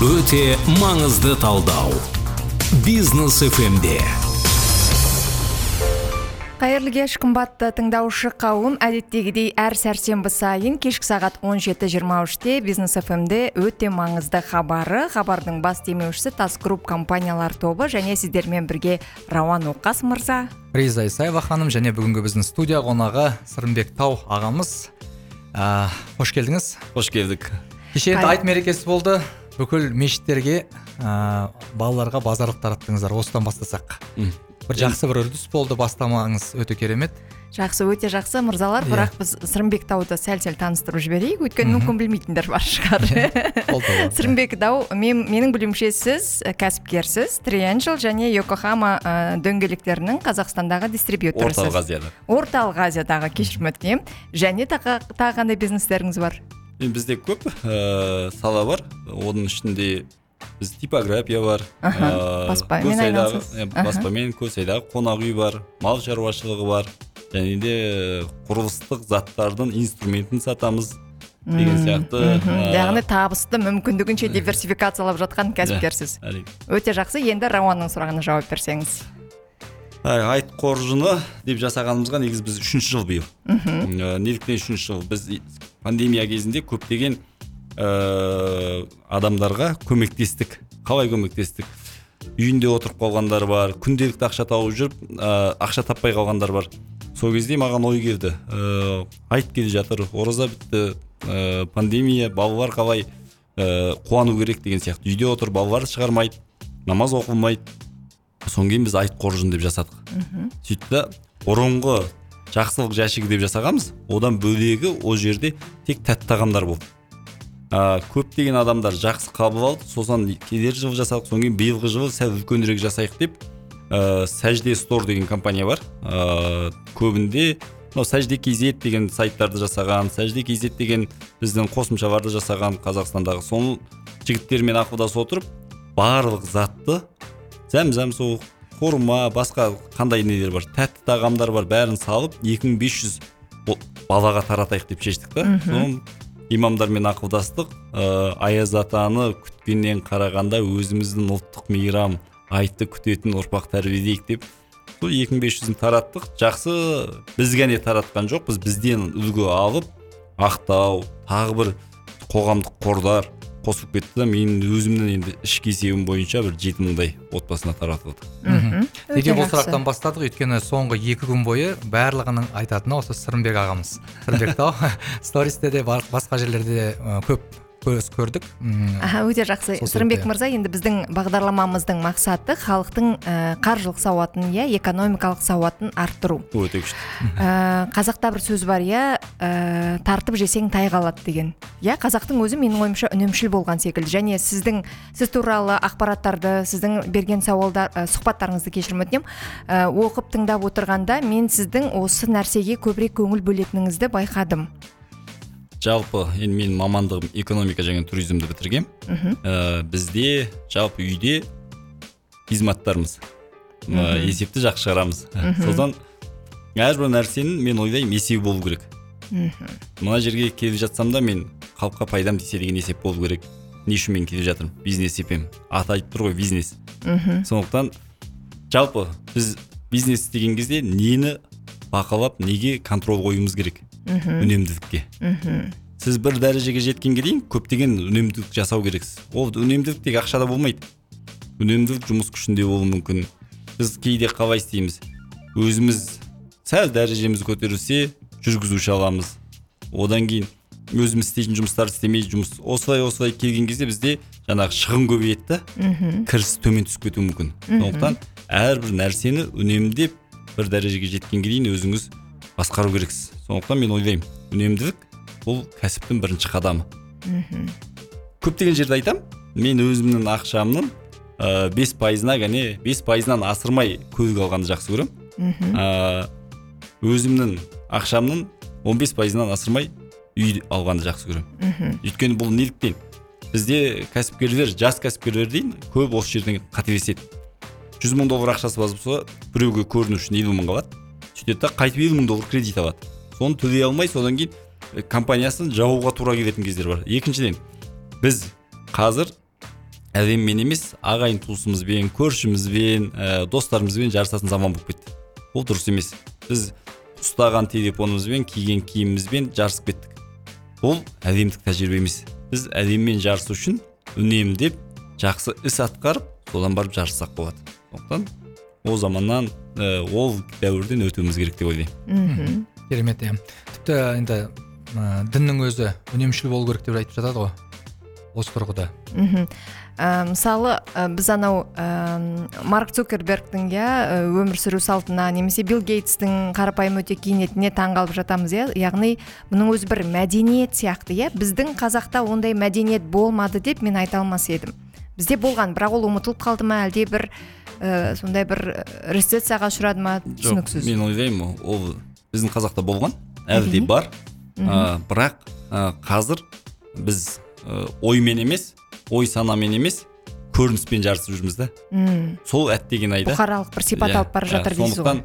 өте маңызды талдау. Бизнес фмде қайырлы кеш қымбатты тыңдаушы қауым әдеттегідей әр сәрсенбі сайын кешкі сағат 17.23-те бизнес фмде өте маңызды хабары. Хабардың бас демеушісі тас групп компаниялар тобы және сіздермен бірге рауан оқас мырза. Риза исаева ханым және бүгінгі біздің студия қонағы сырымбек тау ағамыз. Ә, қош келдіңіз. Қош келдік. Кеше айт мерекесі болды. Бүкіл мешіттерге ә, балаларға базарлық тараттыңыздар осыдан бастасақ. М. бір жақсы бір үрдіс болды бастамаңыз өте керемет. Жақсы өте жақсы мырзалар. Иә. бірақ біз сырымбек тауды сәл сәл таныстырып жіберейік. Өйткені мүмкін білмейтіндер бар шығар. Болды. сырымбек тау мен, менің білуімше сіз і, кәсіпкерсіз. Триэнджел және йокохама ә, дөңгелектерінің қазақстандағы дистрибьюторысыз. Орталық азияда. Орталық азиядағы кешірім өтінемін және тағы қандай бизнестеріңіз бар? Бізде көп ә, сала бар. Оның ішінде біз типография бар. Ә, баспамен айналысасыз. Аха. баспамен көсайдағы қонақ үй бар мал шаруашылығы бар. Және де құрылыстық заттардың инструментін сатамыз деген сияқты мхм. яғни табысты мүмкіндігінше диверсификациялап жатқан кәсіпкерсіз. әрине. өте жақсы. Енді рауанның сұрағына жауап берсеңіз. Ә, айт қоржыны деп жасағанымызға негізі біз үшінші жыл биыл. Ә, неліктен үшінші жыл? Біз пандемия кезінде көптеген ә, адамдарға көмектестік қалай көмектестік? Үйінде отырып қалғандар бар күнделікті ақша тауып жүріп ә, ақша таппай қалғандар бар. Сол кезде маған ой келді ә, айт келе жатыр ораза бітті ә, пандемия балалар қалай ә, қуану керек деген сияқты. Үйде отыр балалар шығармайды намаз оқылмайды. Содан кейін біз айт қоржын деп жасадық. Сөйтті да бұрынғы жақсылық жәшігі деп жасағанбыз. Одан бөлегі ол жерде тек тәтті тағамдар болды а, көптеген адамдар жақсы қабыл алды. Сосын келер жылы жасадық содан кейін биылғы жылы сәл үлкенірек жасайық деп ә, сәжде стор деген компания бар. Ә, көбінде мынау сәжде kz деген сайттарды жасаған сәжде kz деген біздің қосымшаларды жасаған қазақстандағы сол жігіттермен ақылдасып отырып барлық затты зәм зәм сол хурма басқа қандай нелер бар? Тәтті тағамдар бар бәрін салып 2500 бо- балаға таратайық деп шештік та. Соны имамдармен ақылдастық. Ә, аяз атаны күткеннен қарағанда өзіміздің ұлттық мейрам айтты күтетін ұрпақ тәрбиелейік деп. Сол 2500-ін тараттық. Жақсы біз ғана таратқан жоқпыз. Бізден үлгі алып ақтау тағы бір қоғамдық қордар қосылып кетті да менің өзімнің енді ішкі есебім бойынша бір жеті мыңдай отбасына таратып отыр мхм. неге бұл сұрақтан бастадық? Өйткені соңғы екі күн бойы барлығының айтатыны осы сырымбек ағамыз. Сырымбек тау. Стористе де басқа жерлерде де көп көрдік. Аха өте жақсы. сырымбек мырза енді біздің бағдарламамыздың мақсаты халықтың ә, қаржылық сауатын иә экономикалық сауатын арттыру. Өте күшті. Ә, қазақта бір сөз бар иә ә, тартып жесең тай қалады деген. Иә қазақтың өзі менің ойымша үнемшіл болған секілді. Және сіздің сіз туралы ақпараттарды сіздің берген сауалдар ә, сұхбаттарыңызды кешірім өтінемін ә, оқып тыңдап отырғанда мен сіздің осы нәрсеге көбірек көңіл бөлетініңізді байқадым. Жалпы енді менің мамандығым экономика және туризмді бітіргем. Ә, бізде жалпы үйде хизматтармыз ә, есепті жақсы шығарамыз. Содан әрбір нәрсенің мен ойлаймын есебі болу керек. Мына жерге келіп жатсам да мен халыққа пайдам тисе деген есеп болу керек. Не үшін мен келіп жатырмын? Бизнес етемін аты айтып тұр ғой бизнес. Сондықтан жалпы біз бизнес істеген кезде нені бақылап неге контроль қоюымыз керек? Үнемділікке. Сіз бір дәрежеге жеткенге дейін көптеген үнемділік жасау керексіз. Ол үнемділік тек ақшада болмайды. Үнемділік жұмыс күшінде болуы мүмкін. Біз кейде қалай істейміз? Өзіміз сәл дәрежеміз көтерілсе жүргізуші аламыз. Одан кейін өзіміз істейтін жұмыстарды істемей жұмыс осылай осылай келген кезде бізде жаңағы шығын көбейеді да. Кіріс төмен түсіп кетуі мүмкін. Сондықтан әрбір нәрсені үнемдеп бір дәрежеге жеткенге дейін өзіңіз басқару керексіз. Сондықтан мен ойлаймын үнемділік бұл кәсіптің бірінші қадамы. Көптеген жерде айтамын мен өзімнің ақшамның ә, бес пайызына кәне бес пайызынан асырмай көлік алғанды жақсы көремін. Ә, өзімнің ақшамның 15 пайызынан асырмай үй алғанды жақсы көремін. Өйткені бұл неліктен бізде кәсіпкерлер жас кәсіпкерлер дейін көп осы жерден қателеседі жүз мың доллар ақшасы бар болса біреуге көріну үшін елу мың алады. Сөйтеді да қайтып елу мың доллар кредит алады. Соны төлей алмай содан кейін э, компаниясын жабуға тура келетін кездер бар. Екіншіден біз қазір әдемімен емес ағайын туысымызбен көршімізбен ә, достарымызбен жарысатын заман болып кетті. Ол дұрыс емес. Біз ұстаған телефонымызбен киген киімімізбен жарысып кеттік. Ол әдемдік тәжірибе емес біз әдемімен жарысу үшін үнемдеп жақсы іс атқарып содан барып жарыссақ болады. Сондықтан ол заманнан ол дәуірден өтуіміз керек деп ойлаймын. Мхм. Керемет иә. Тіпті енді ә, діннің өзі үнемшіл болу керек деп айтып жатады ғой осы тұрғыда. Мхм. Ә, мысалы ә, біз анау ә, марк цукербергтің иә өмір сүру салтына немесе билл гейтстің қарапайым өте киінетініне таң қалып жатамыз иә. Яғни бұның өзі бір мәдениет сияқты иә. Біздің қазақта ондай мәдениет болмады деп мен айта алмас едім. Бізде болған бірақ ол ұмытылып қалды ма әлде бір ә, сондай бір рецессияға ұшырады ма? Түсініксіз. мен ойлаймын ол біздің қазақта болған әлі бар. Ә, бірақ ә, қазір біз ә, оймен емес ой санамен емес көрініспен жарысып жүрміз да. Сол әттеген айда. Бұқаралық бір сипат Иә, алып бара иә, жатыр дейсіз ғой.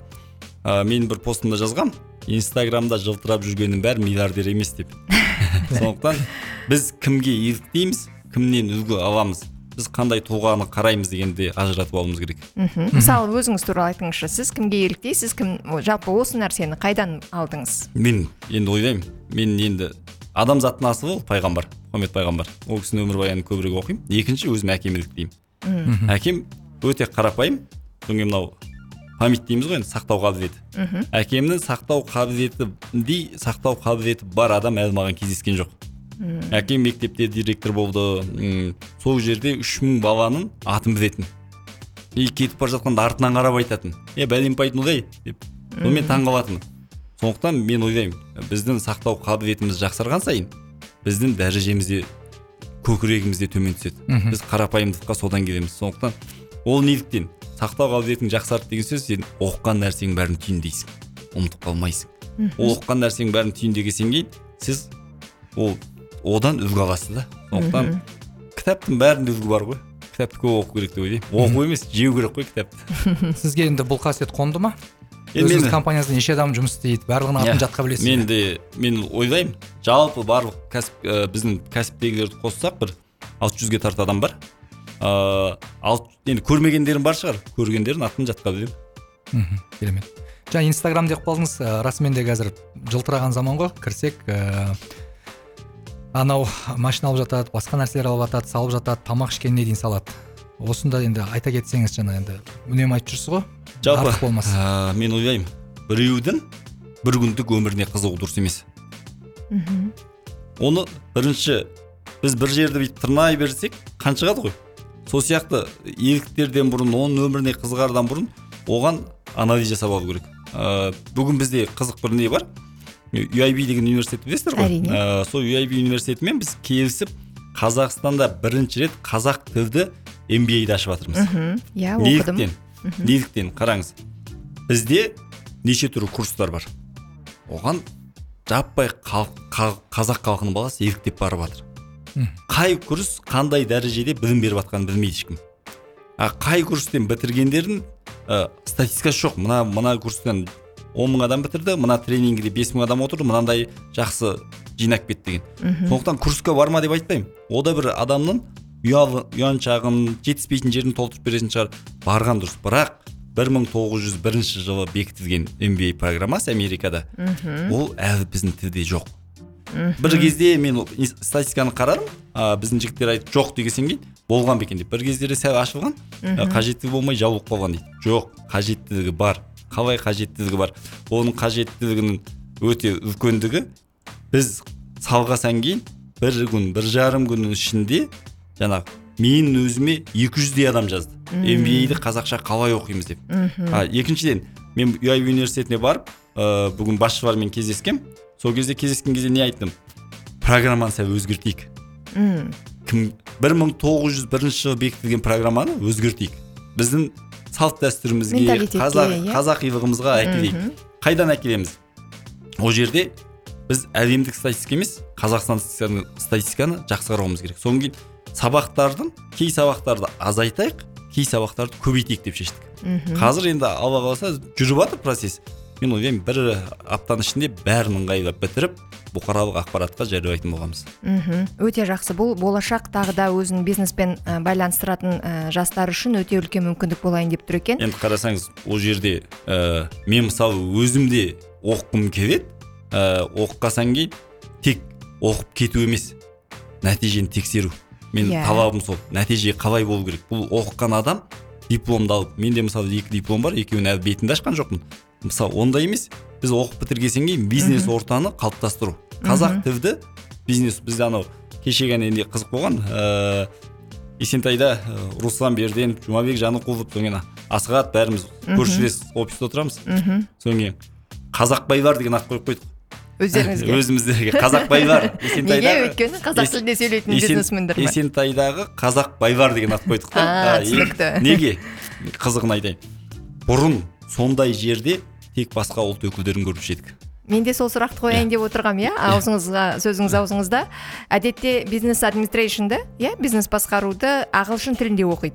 ә, мен бір постымда жазғам инстаграмда жылтырап жүргеннің бәрі миллиардер емес деп. Сондықтан біз кімге еліктейміз кімнен үлгі аламыз біз қандай тұлғаны қараймыз дегенді ажыратып алуымыз керек. Мхм. Мысалы өзіңіз туралы айтыңызшы сіз кімге еліктейсіз кім жалпы осы нәрсені қайдан алдыңыз? Мен енді ойлаймын мен енді адамзаттың асылы ол пайғамбар мұхаммед пайғамбар. Ол кісінің өмірбаянын көбірек оқимын. Екінші өзім әкеме еліктеймін. Әкем өте қарапайым. Содан кейін мынау память дейміз ғой енді сақтау қабілеті. Мхм. Әкемнің сақтау қабілетіндей сақтау қабілеті бар адам әлі маған кездескен жоқ. Әкем мектепте директор болды. М, сол жерде үш мың баланың атын білетін и кетіп бара жатқанда артынан қарап айтатын. Е бәленбай ай деп. Сонымен таң қалатынмын сондықтан мен ойлаймын біздің сақтау қабілетіміз жақсарған сайын біздің дәрежеміз де көкірегіміз де төмен түседі. Біз қарапайымдылыққа содан келеміз. Сондықтан ол неліктен сақтау қабілетің жақсарды деген сөз сен оқыған нәрсенің бәрін түйіндейсің ұмытып қалмайсың. Ол оқыған нәрсенің бәрін түйіндегеннен кейін сіз ол одан үлгі аласыз да. Сондықтан кітаптың бәрінде үлгі бар ғой. Кітапты көп оқу керек деп ойлаймын. Оқу емес жеу керек қой кітапты. Сізге енді бұл қасиет қонды ма? Енді өзіңіз мен- компаниясында неше адам жұмыс істейді барлығының атын Иә, жатқа білесіз мен де мен ойлаймын. Жалпы барлық кәсіп ә, біздің кәсіптегілерді қоссақ бір алты жүзге тарта адам бар. Ыыы ал енді көрмегендерім бар шығар. Көргендерін атын жатқа білемін. Мхм керемет. Жаңа инстаграм деп қалдыңыз. Расымен де қазір жылтыраған заман ғой. Кірсек ә, анау машина алып жатады басқа нәрселер алып жатады салып жатады тамақ ішкеніне дейін салады. Осында енді айта кетсеңіз жаңа енді үнемі айтып жүрсіз ғой жалпы болмас. ә, мен ойлаймын біреудің бір күндік өміріне қызығу дұрыс емес. Мхм. Оны бірінші біз бір жерді бүйтіп тырнай берсек қан шығады ғой? Сол сияқты еліктерден бұрын оның өміріне қызығардан бұрын оған анализ жасап алу керек. Ә, бүгін бізде қызық бір не бар? UIB деген университет білесіздер ғой? Әрине. Ә, сол UIB университетімен біз келісіп қазақстанда бірінші рет қазақ тілді MBA-ді ашып жатырмыз. Мхм. Иә оқыдым. Неліктен неліктен? Қараңыз. Бізде неше түрлі курстар бар. Оған жаппай қазақ халқының баласы еліктеп барып жатыр. Қай курс қандай дәрежеде білім беріп жатқанын білмейді ешкім. А қай курстен бітіргендердің ә, статистикасы жоқ. Мына мына курстан он мың адам бітірді мына тренингіде бес мың адам отырды мынандай жақсы жинап кетті деген. Сондықтан курсқа барма деп айтпаймын. О да бір адамның ұяншағын жетіспейтін жерін толтырып беретін шығар. Барған дұрыс. Бірақ 1901 жылы бекітілген MBA программасы америкада ол әлі біздің тілде жоқ. Бір кезде мен ол ис- статистиканы қарадым а, біздің жігіттер айтып жоқ дегеннен кейін болған ба екен деп. Бір кездері сәл ашылған а, қажеттілігі болмай жабылып қалған дейді. Жоқ қажеттілігі бар қалай қажеттілігі бар? Оның қажеттілігінің өте үлкендігі біз салғасан кейін бір күн бір жарым күннің ішінде жаңағы мен өзіме 200-дей адам жазды. MBA-ді қазақша қалай оқимыз деп. А, екіншіден мен UIB университетіне барып ә, бүгін басшылармен кездескем. Сол кезде кездескен кезде не айттым? Программаны сәл өзгертейік. Мм. Кім 1901 жылы бекітілген программаны өзгертейік. Біздің салт дәстүрімізге қазақ, иә. қазақилығымызға әкелейік. Қайдан әкелеміз? Ол жерде біз әлемдік статистика емес қазақстан статистиканы, статистиканы жақсы қарауымыз керек. Содан кейін сабақтардың кей сабақтарды азайтайық кей сабақтарды көбейтейік деп шештік. Мхм қазір енді алла қаласа жүріп жатыр процесс. Мен ойлаймын бір аптаның ішінде бәрін ыңғайлап бітіріп бұқаралық ақпаратқа жариялайтын болғанбыз мхм. Өте жақсы. Бұл болашақ тағы да өзін бизнеспен ә, байланыстыратын ә, жастар үшін өте үлкен мүмкіндік болайын деп тұр екен. Енді қарасаңыз ол жерде ә, мен мысалы өзім де оқығым келеді ә, оқығаннан кейін тек оқып кету емес нәтижені тексеру. Мен Иә. талабым сол. Нәтиже қалай болу керек? Бұл оқыған адам дипломды алып менде мысалы екі диплом бар екеуін әлі бетінде ашқан жоқпын. Мысалы ондай емес. Біз оқып бітіргеннен кейін бизнес ортаны қалыптастыру. Қазақ тілді бизнес. Бізде анау кеше ғана енді қызық болған ыыы есентайда ә, руслан берден жұмабек жанықұлов содан кейін асхат бәріміз көршілес офиста отырамыз. Мхм. Содан кейін қазақбайлар деген ат қойып қойдық. Өздеріңізге. Өзіміздерге. Қазақбайлар неге? өйткені қазақ тілінде сөйлейтін бизнесмендер ма есентайдағы қазақбайлар деген ат қойдық та. Түсінікті. неге? Қызығын айтайын. Бұрын сондай жерде тек басқа ұлт өкілдерін көруші едік мен де сол сұрақты қояйын деп отырғам иә? Аузыңызға сөзіңіз аузыңызда. Әдетте бизнес администрейшнді иә бизнес басқаруды ағылшын тілінде оқиды.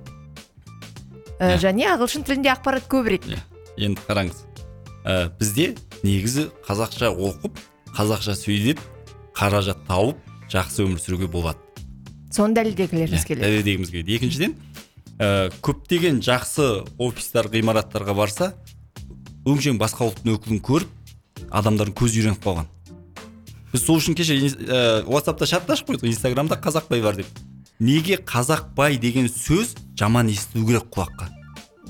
Ә, Иә. және ағылшын тілінде ақпарат көбірек Иә. енді қараңыз. Ә, бізде негізі қазақша оқып қазақша сөйлеп қаражат тауып жақсы өмір сүруге болады. Соны дәлелдегілеріңіз келеді дәлелдегіміз келеді. екіншіден ә, көптеген жақсы офистар ғимараттарға барса өңшең басқа ұлттың өкілін көріп адамдардың көзі үйреніп қалған. Біз сол үшін кеше ә, ватсапта чатты ашып қойдық инстаграмда қазақбай бар деп. Неге қазақбай деген сөз жаман естілу керек құлаққа?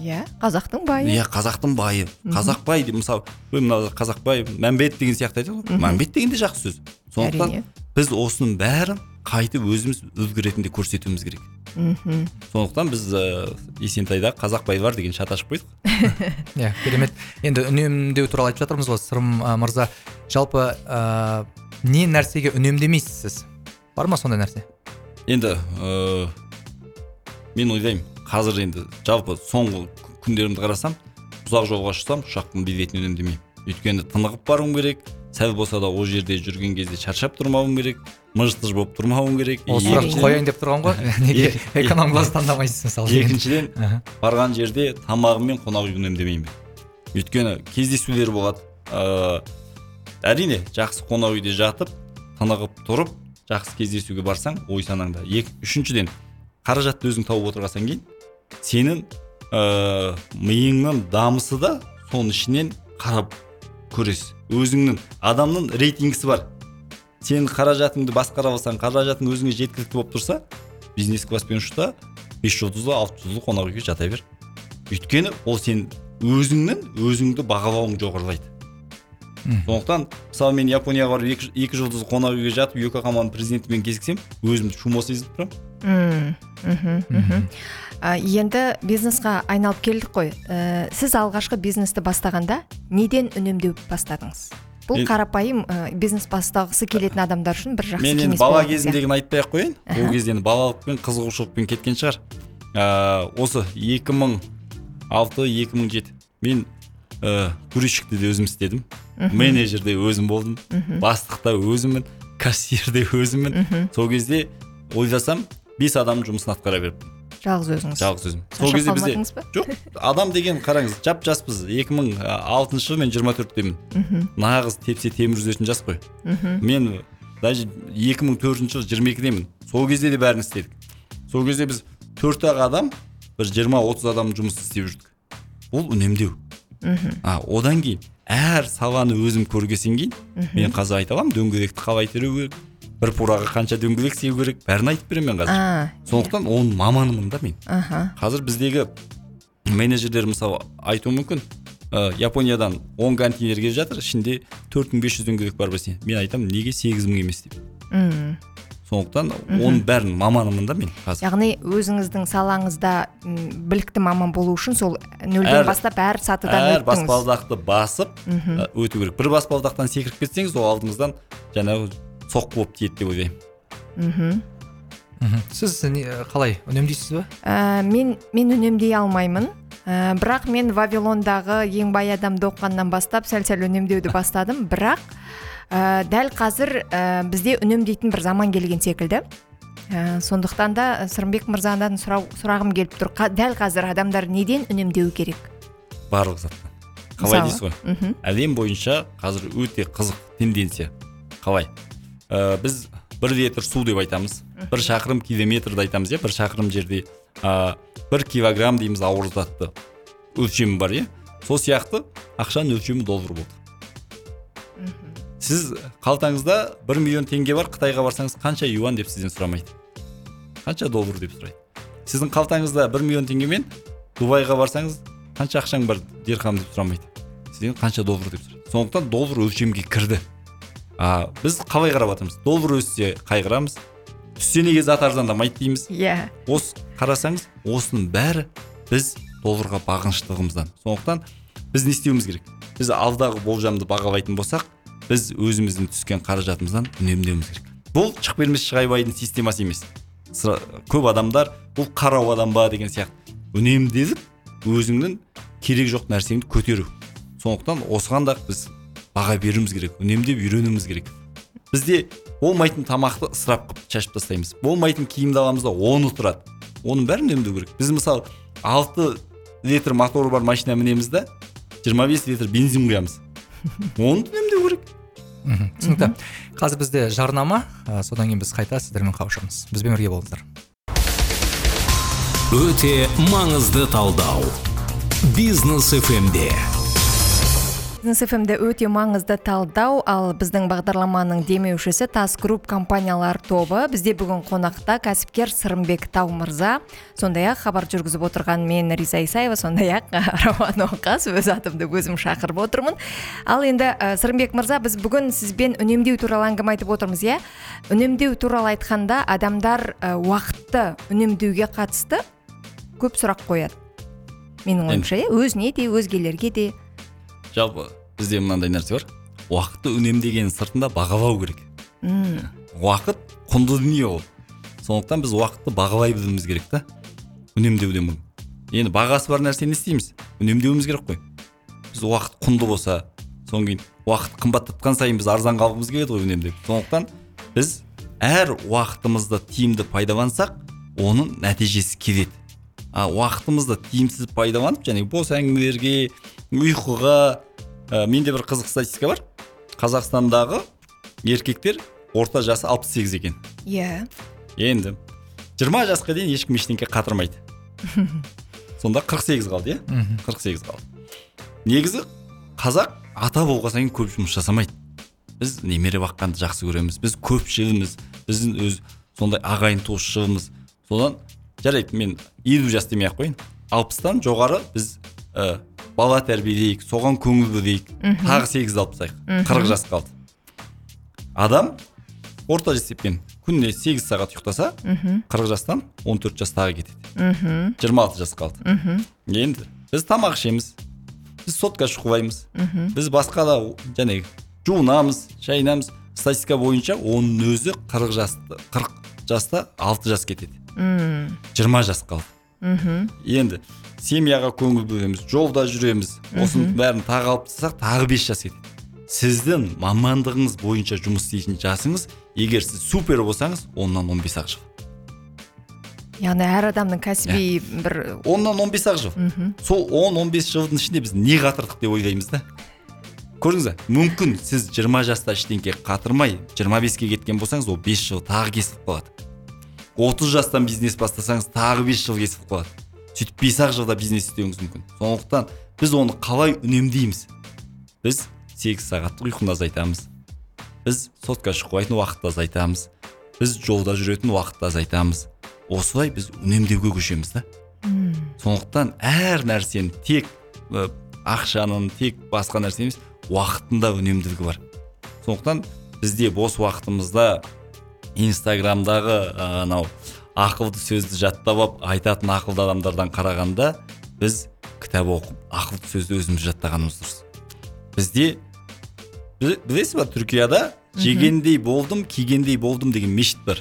Иә қазақтың байы. Иә қазақтың байы. Қазақбай деп мысалы ой мына қазақбай мәмбет деген сияқты айтады ғой. Мәмбет деген де жақсы сөз. Сондықтан Әрине. біз осының бәрін қайтып өзіміз үлгі ретінде көрсетуіміз керек. Мхм. Сондықтан біз ә, есентайда қазақбай бар деген чат ашып қойдық. Иә керемет. Енді үнемдеу туралы айтып жатырмыз ғой сырым ә, мырза. Жалпы ә, не нәрсеге үнемдемейсіз? Сіз бар ма сондай нәрсе? Енді ә, мен ойлаймын қазір енді жалпы соңғы күндерімді қарасам ұзақ жолға шықсам ұшақтың билетін үнемдемеймін. Өйткені тынығып баруым керек сәл болса да ол жерде жүрген кезде шаршап тұрмауым керек мыж тыж болып тұрмауым керек. Осы сұрақты қояйын деп тұрған ғой. Неге эконом класс таңдамайсыз мысалы екіншіден барған жерде тамағым мен қонақ үй үнемдемеймін. Өйткені кездесулер болады. Ыыы әрине жақсы қонақ үйде жатып тынығып тұрып жақсы кездесуге барсаң ой санаңда. Екі үшіншіден қаражатты өзің тауып отырғаннан кейін сенің ыыы миыңның дамысы да соның ішінен қарап көресіз. Өзіңнің адамның рейтингісі бар. Сен қаражатыңды басқара алсаң қаражатың өзіңе жеткілікті болып тұрса бизнес класспен ұшта бес жұлдызды алты жұлдызды қонақ үйге жата бер. Өйткені ол сен өзіңнің өзіңді бағалауың жоғарылайды. Сондықтан мысалы мен японияға барып екі, екі жұлдызды қонақ үйге жатып йокохаманың президентімен кездессем өзімді чумо сезініп тұрамын. Мхм, мхм. Енді бизнесқа айналып келдік қой. Ә, сіз алғашқы бизнесті бастағанда неден үнемдеу бастадыңыз? Бұл қарапайым ә, бизнес бастағысы келетін адамдар үшін бір жақсы мен енді бала кезіндегіні айтпай ақ қояйын. Ол кезде енді балалықпен қызығушылықпен кеткен шығар. Ыыы осы 2006 2007 мен ыыы грузчикті де өзім істедім. Менеджер де өзім болдым. Бастық та өзіммін кассир де өзіммін сол кезде ойласам бес адамның жұмысын атқара беріппін. Жалғыз өзіңіз. Жалғыз өзім. Сол кезде бізде жоқ адам деген қараңыз жап жаспыз. 2006 жылы мен 24-темін мхм, нағыз тепсе темір үзетін жас қой. Мхм. мен даже 2004 жылы 22-демін сол кезде де бәрін істедік. Сол кезде біз төрт ақ адам бір 20-30 адам жұмыс істеп жүрдік. Бұл үнемдеу. А одан кейін әр саланы өзім көргесен кейін мен қазір айта аламын дөңгелекті қалай теру керек бір пураға қанша дөңгелек себу керек бәрін айтып беремін мен қазір. Сондықтан оның маманымын да мен. Аха. Қазір біздегі менеджерлер мысалы айтуы мүмкін ә, япониядан 10 контейнер келіп жатыр ішінде 4500 дөңгелек бар бәсе мен айтамын неге 8000 емес деп. М. сондықтан оның бәрін маманымын да мен қазір. Яғни өзіңіздің салаңызда білікті маман болу үшін сол нөлден Әр- бастап әр сатыдан әр баспалдақты басып өту керек. бір баспалдақтан секіріп кетсеңіз ол алдыңыздан жаңағы соққы болып тиеді деп ойлаймын. Мхм Мхм. сіз не- қалай үнемдейсіз ба? Ә, мен мен үнемдей алмаймын. Ә, бірақ мен вавилондағы ең бай адамды оқығаннан бастап сәл сәл үнемдеуді бастадым. Бірақ ә, дәл қазір ә, бізде үнемдейтін бір заман келген секілді. Ә, сондықтан да сырымбек мырзадан сұрау, сұрағым келіп тұр. Қа- дәл қазір адамдар неден үнемдеу керек? Барлық заттан қалай дейсіз ғой? Әлем бойынша қазір өте қызық тенденция. Қалай? Ә, біз бір литр су деп айтамыз. Бір шақырым километрді айтамыз иә? Бір шақырым жерде ә, бір килограмм дейміз ауыр затты өлшемі бар иә? Сол сияқты ақшаның өлшемі доллар болды. Сіз қалтаңызда бір миллион теңге бар қытайға барсаңыз қанша юан деп сізден сұрамайды. Қанша доллар деп сұрайды. Сіздің қалтаңызда бір миллион теңгемен дубайға барсаңыз қанша ақшаң бар дирхам деп сұрамайды. Сізден қанша доллар деп сұрайды. Сондықтан доллар өлшемге кірді. А біз қалай қарап жатырмыз? Доллар өссе қайғырамыз? Түссе неге зат арзандамайды дейміз? Иә. Осы қарасаңыз осының бәрі біз долларға бағыныштылығымыздан сондықтан біз не істеуіміз керек? Біз алдағы болжамды бағалайтын болсақ біз өзіміздің түскен қаражатымыздан үнемдеуіміз керек. Бұл шық бермес шығайбайдың системасы емес. Sıра- көп адамдар бұл қарау адам ба? деген сияқты. Үнемделіп өзіңнің керек жоқ нәрсеңді көтеру. Сондықтан осыған да біз баға беруіміз керек үнемдеп үйренуіміз керек. Бізде болмайтын тамақты ысырап қылып шашып тастаймыз. Болмайтын киімді аламыз да оны тұрады. Оның бәрін үнемдеу керек. Біз мысалы алты литр моторы бар машина мінеміз да 25 литр бензин құямыз. Оны мхм. түсінікті. Қазір бізде жарнама. Ә, содан кейін біз қайта сіздермен қауышамыз. Бізбен бірге болыңыздар. Өте маңызды талдау. Бизнес фмде бизнес фмде өте маңызды талдау. Ал біздің бағдарламаның демеушісі тас групп компаниялар тобы. Бізде бүгін қонақта кәсіпкер сырымбек тау мырза сондай ақ хабар жүргізіп отырған мен риза исаева сондай ақ рауан оқас. Өз атымды өзім шақырып отырмын. Ал енді ә, сырымбек мырза біз бүгін сізбен үнемдеу туралы әңгіме айтып отырмыз иә? Үнемдеу туралы айтқанда адамдар ә, уақытты үнемдеуге қатысты көп сұрақ қояды. Менің ойымша иә? Өзіне де өзгелерге де. Жалпы бізде мынандай нәрсе бар. Уақытты үнемдегеннің сыртында бағалау керек. Мм, уақыт құнды дүние ол. Сондықтан біз уақытты бағалай білуіміз керек та. Үнемдеуден бұрын. Енді бағасы бар нәрсені не істейміз? Үнемдеуіміз керек қой. Біз уақыт құнды болса содан кейін уақыт қымбаттатқан сайын біз арзанға алғымыз келеді ғой үнемдеп. Сондықтан біз әр уақытымызды тиімді пайдалансақ оның нәтижесі келеді. А уақытымызды тиімсіз пайдаланып және бос әңгімелерге ұйқыға ә, менде бір қызық статистика бар. Қазақстандағы еркектер орта жасы 68 екен. Иә. Енді 20 жасқа дейін ешкім ештеңке қатырмайды. Сонда 48 қалды иә? Мхм. 48 қалды. Негізі қазақ ата болған сайын көп жұмыс жасамайды. Біз немере баққанды жақсы көреміз біз көпшілміз біздің өз сондай ағайын туысшымыз содан жарайды мен елу жас демей ақ қояйын. алпыстан жоғары біз ә, бала тәрбиелейік соған көңіл бөлейік тағы сегіз алып тастайық қырық жас қалды. Адам орта есеппен күніне сегіз сағат ұйықтаса қырық жастан 14 жастағы кетеді. Мхм. 26 жас қалды. Мхм. Енді біз тамақ ішеміз біз сотка шұқылаймыз біз басқа да және жуынамыз шайынамыз. Статистика бойынша оның өзі 40 жасты 40 жаста 6 жас кетеді. Мм. 20 жас қалды. Мхм. Енді семьяға көңіл бөлеміз жолда жүреміз. Осының бәрін тағы алып тастасақ тағы 5 жас кетеді сіздің мамандығыңыз бойынша жұмыс істейтін жасыңыз егер сіз супер болсаңыз оннан 15 ақ жыл. Яғни әр адамның кәсіби бір оннан 15 ақ жыл. Мхм. Сол 10-15 жылдың ішінде біз не қатырдық деп ойлаймыз да? Көрдіңіз ба мүмкін сіз 20 жаста ештеңке қатырмай 25-ке кеткен болсаңыз ол 5 жыл тағы кесіліп қалады. 30 жастан бизнес бастасаңыз тағы 5 жыл кесіліп қалады. Сөйтіп 5 ақ жылда бизнес істеуіңіз мүмкін. Сондықтан біз оны қалай үнемдейміз? Біз 8 сағаттық ұйқыны азайтамыз біз сотка шұқылайтын уақытты азайтамыз біз жолда жүретін уақытты азайтамыз осылай біз үнемдеуге көшеміз да. Сондықтан әр нәрсені тек ә, ақшаның тек басқа нәрсе емес уақытында үнемділігі бар. Сондықтан бізде бос уақытымызда инстаграмдағы ә, анау ақылды сөзді жаттап алып айтатын ақылды адамдардан қарағанда біз кітап оқып ақылды сөзді өзіміз жаттағанымыз дұрыс. Бізде біле- білесіз ба түркияда? Жегендей болдым кигендей болдым деген мешіт бар.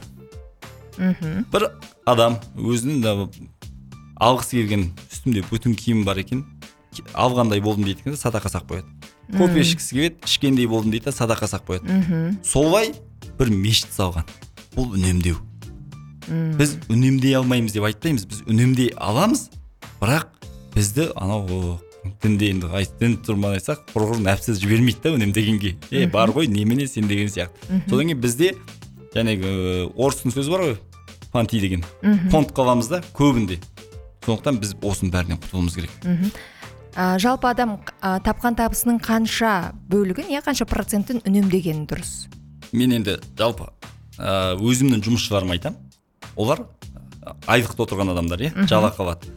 Мхм. Бір адам өзінің алғысы келген үстімде бүтін киім бар екен. Алғандай болдым дейді екен садақа салып қояды кофе ішкісі келеді ішкендей болдым дейді да садақа салып қояды солай бір мешіт салған. Бұл үнемдеу. Біз үнемдей алмаймыз деп айтпаймыз біз үнемдей аламыз бірақ бізді анау дінде енді дін тұрман айтсақ құрғыр нәпсі жібермейді да үнемдегенге. Е бар ғой немене сен деген сияқты. Содан кейін бізде жаңағы орыстың сөзі бар ғой фанти деген. Фонд қаламыз да көбінде. Сондықтан біз осының бәрінен құтылуымыз керек. А, жалпы адам а, тапқан табысының қанша бөлігін иә қанша процентін үнемдегені дұрыс? Мен енді жалпы ә, өзімнің жұмысшыларыма айтамын олар айлықта отырған адамдар иә жалақы алады.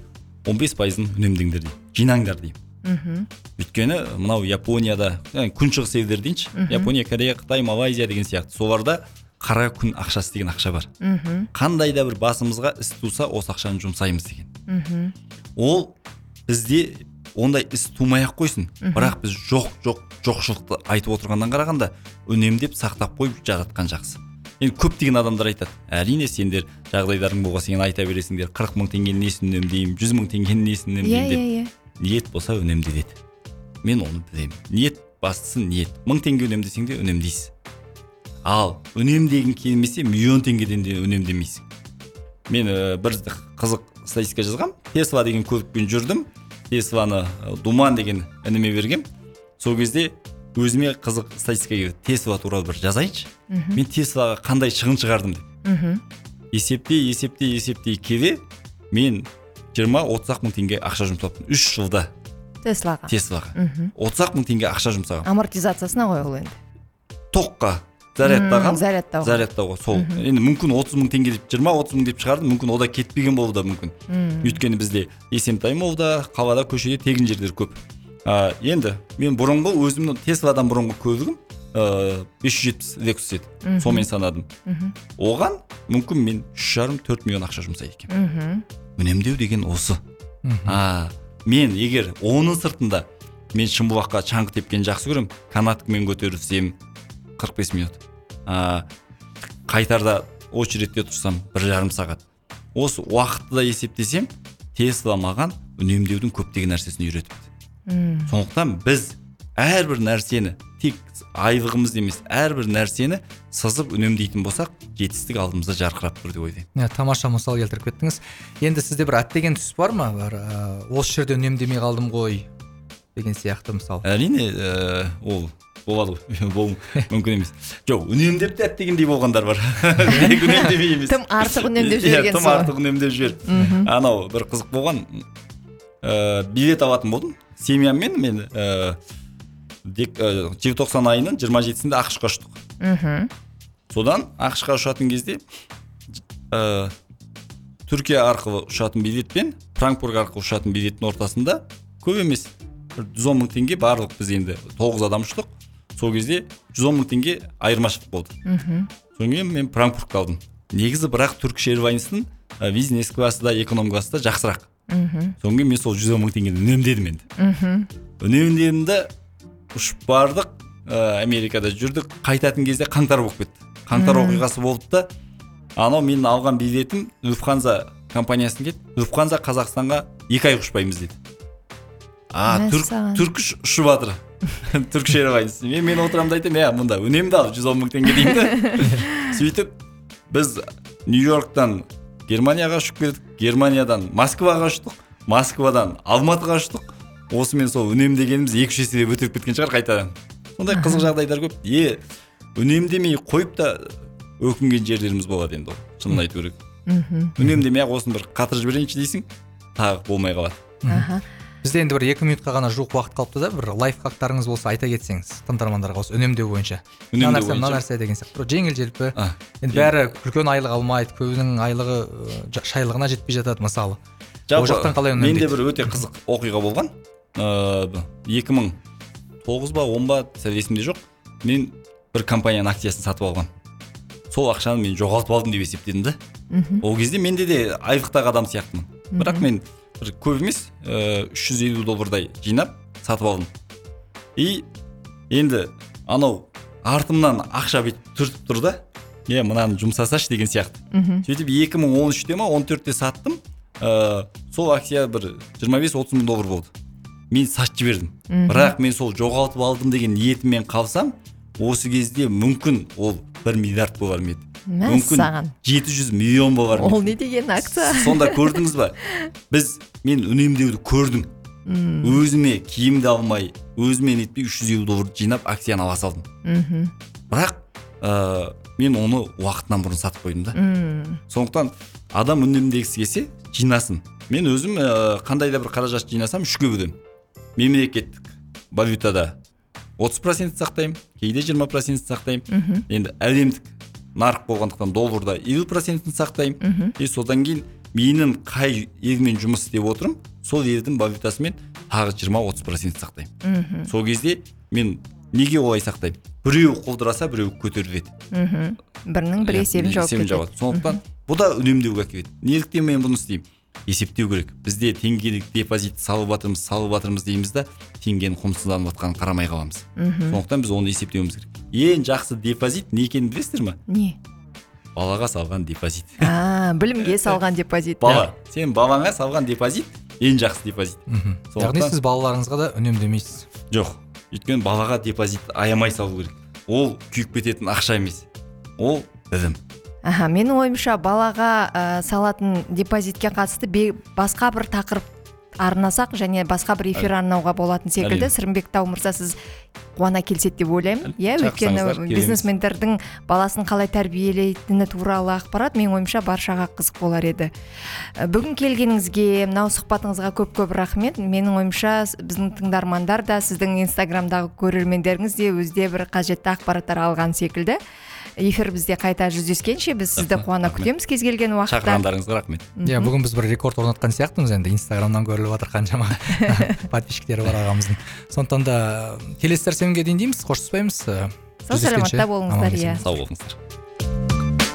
Он бес пайызын үнемдеңдер дейді жинаңдар деймін. Мхм. Өйткені мынау японияда күншығыс елдер дейінші япония корея қытай малайзия деген сияқты соларда қара күн ақшасы деген ақша бар. Мхм. Қандай да бір басымызға іс туса осы ақшаны жұмсаймыз деген. Мхм. Ол бізде ондай іс тумай ақ қойсын. Бірақ біз жоқ жоқ жоқшылықты айтып отырғаннан қарағанда үнемдеп сақтап қойып жаратқан жақсы. Енді көптеген адамдар айтады әрине сендер жағдайларың болған сен айта бересіңдер қырық мың теңгенің несін үнемдеймін жүз мың теңгенің несін иә үнемдеймін иә деп. иә ниет болса үнемде деді. Мен оны білемін. Ниет бастысы ниет. Мың теңге үнемдесең де үнемдейсіз ал үнемдегің келмесе миллион теңгеден де үнемдемейсің. Мен ә, бір қызық статистика жазғам. Тесла деген көлікпен жүрдім. Тесланы ә, думан деген ініме бергем. Сол кезде өзіме қызық статистика келді тесла туралы бір жазайыншы. Мен теслаға қандай шығын шығардым деп. Мхм. Есептей есептей есептей келе мен жиырма отыз ақ мың теңге ақша жұмсаппын үш жылда. Теслаға теслаға мхм. отыз ақ мың теңге ақша жұмсағанмын амортизациясына ғой ол енді. Тоққа. Зарядтаған. Зарядтауға. зарядтауға сол. Енді мүмкін отыз мың теңге деп жиырма отыз мың деп шығардым. Мүмкін ода кетпеген болуы да мүмкін. Өйткені бізде есентай молда қалада көшеде тегін жерлер көп. А, енді мен бұрынғы өзімнің тесладан бұрынғы көлігім бес жүз жетпіс лексус еді. Сонымен санадым. Оған мүмкін мен үш жарым төрт миллион ақша жұмсайды екенмін мхм үнемдеу деген осы. А мен егер оның сыртында мен шымбұлаққа шаңғы тепкенді жақсы көремін канаткамен көтерілсем 45 минут. А, қайтарда очередьте тұрсам бір жарым сағат. Осы уақытты да есептесем тесла маған үнемдеудің көптеген нәрсесін үйретіпті. М, сондықтан біз әрбір нәрсені тек айлығымыз емес әрбір нәрсені сызып үнемдейтін болсақ жетістік алдымызда жарқырап тұр деп ойлаймын. Иә тамаша мысал келтіріп кеттіңіз. Енді сізде бір әттеген тұс бар ма? Бір ә, осы жерде үнемдемей қалдым ғой деген сияқты мысалы әрине ә, ол болады ғой. Мүмкін емес. Жоқ үнемдеп те әттегендей болғандар бар. Тек үнемдемей емес. Тым артық үнемдеп Иә, жіберген тым артық үнемдеп жіберіп анау бір қызық болған ә, билет алатын болдым. Семьяммен мен ә, дек, ә, желтоқсан айының жиырма жетісінде ақш қа ұштық. Мхм. Содан ақш қа ұшатын кезде ә, түркия арқылы ұшатын билетпен франкфурт арқылы ұшатын билеттің ортасында көп емес бір жүз он мың теңге барлық біз енді тоғыз адам ұштық. Сол кезде жүз он мың теңге айырмашылық болды. Мхм. Содан кейін мен франкфуртқа алдым. Негізі бірақ туркиш эйрвайнстың бизнес класста эконом класста жақсырақ. Мхм. Содан кейін мен сол жүз он мың теңгені үнемдедім енді. Мхм. Үнемдедім да ұшып бардық ә, америкада жүрдік. Қайтатын кезде қаңтар болып кетті. Қаңтар оқиғасы болды да анау менің алған билетім люфханза компаниясынан келді. Люфханза қазақстанға екі ай ұшпаймыз деді. А түркіш ұшып жатыр. Түркиш эйрвайнс мен мен отырамын да айтамын иә мұнда үнемді ал жүз он мың теңге деймін да сөйтіп біз нью йорктан германияға ұшып келдік. Германиядан москваға ұштық москвадан алматыға ұштық. Осымен сол үнемдегеніміз екі үш еселеп өтеп кеткен шығар қайтадан. Сондай қызық жағдайлар көп. Е үнемдемей қойып та өкінген жерлеріміз болады енді ол шынын айту керек. Мхм. Үнемдемей ақ осыны бір қатырып жіберейінші дейсің тағы болмай қалады. Аха. Бізде енді бір екі минутқа ғана жуық уақыт қалыпты да бір лайфхактарыңыз болса айта кетсеңіз тыңдармандарға осы үнемдеу бойынша. Мына нәрсе мына нәрсе деген сияқты. Бір жеңіл желпі. Енді бәрі үлкен айлық алмайды көбінің айлығы ә, шайлығына жетпей жатады мысалы. Ол жақтан қалай менде үнемдейді бір өте қызық оқиға болған. Ыыы екі мың тоғыз ба он ба сәл есімде жоқ. Мен бір компанияның акциясын сатып алған. Сол ақшаны мен жоғалтып алдым деп есептедім да. Мхм. Ол кезде менде де айлықтағы адам сияқтымын. Бірақ мен бір көп емес үш жүз елу доллардай жинап сатып алдым и енді анау артымнан ақша бүйтіп түртіп тұр да е мынаны жұмсасашы деген сияқты мхм сөйтіп 2013-те ма 14-те саттым ә, сол акция бір 25-30 мың доллар болды мен сатып жібердім бірақ мен сол жоғалтып алдым деген ниетіммен қалсам осы кезде мүмкін ол бір миллиард болар ма еді мәссаған. 700 миллион болар ол не деген акция? Сонда көрдіңіз ба біз мен үнемдеуді көрдім. Өзіме киімді алмай өзіме нетпей үш жүз елу долларды жинап акцияны ала салдым. Мхм. Бірақ ә, мен оны уақытынан бұрын сатып қойдым да. Мм. Сондықтан адам үнемдегісі келсе жинасын. Мен өзім ә, қандай да бір қаражат жинасам үшке бөлемін. Мемлекеттік валютада отыз процент сақтаймын кейде жиырма процент сақтаймын. Мхм. Енді әлемдік нарық болғандықтан долларда елу процентін сақтаймын. Мхм. И содан кейін менің қай елмен жұмыс істеп отырмын сол елдің валютасымен тағы жиырма отыз процент сақтаймын. Мхм. Сол кезде мен неге олай сақтаймын? Біреу құлдыраса біреу көтеріледі. Мхм. Бірінің бір Иә, есебін жауып кетеді. сондықтан бұл да үнемдеуге әкеледі. Неліктен мен бұны істеймін? Есептеу керек. Бізде теңгелік депозит салып жатырмыз салып жатырмыз дейміз да теңгенің құнсызданып жатқанын қарамай қаламыз. Мхм. Сондықтан біз оны есептеуіміз керек. Ең жақсы депозит не екенін білесіздер ма не? Балаға салған депозит. А білімге салған депозит. Бала. Сен балаңа салған депозит ең жақсы депозит. Яғни сіз балаларыңызға да үнемдемейсіз. Жоқ. Өйткені балаға депозит аямай салу керек. Ол күйіп кететін ақша емес. Ол білім аха менің ойымша балаға ә, салатын депозитке қатысты бе- басқа бір тақырып арнасақ және басқа бір эфир арнауға болатын секілді. Сырымбек тау мырза сіз қуана келіседі деп ойлаймын. Иә өйткені бизнесмендердің баласын қалай тәрбиелейтіні туралы ақпарат менің ойымша баршаға қызық болар еді. Ә, бүгін келгеніңізге мынау сұхбатыңызға көп көп рахмет. Менің ойымша біздің тыңдармандар да сіздің инстаграмдағы көрермендеріңіз де өзде бір қажетті ақпараттар алған секілді. Эфир бізде қайта жүздескенше біз сізді қуана күтеміз кез келген уақытта. Шақырғандарыңызға рахмет. Иә бүгін біз бір рекорд орнатқан сияқтымыз енді. Инстаграмнан көріліп жатыр қаншама подписчиктері бар ағамыздың. Сондықтан да келесі сәрсенбіге дейін дейміз қоштаспаймыз сау саламатта болыңыздар иә. Сау болыңыздар.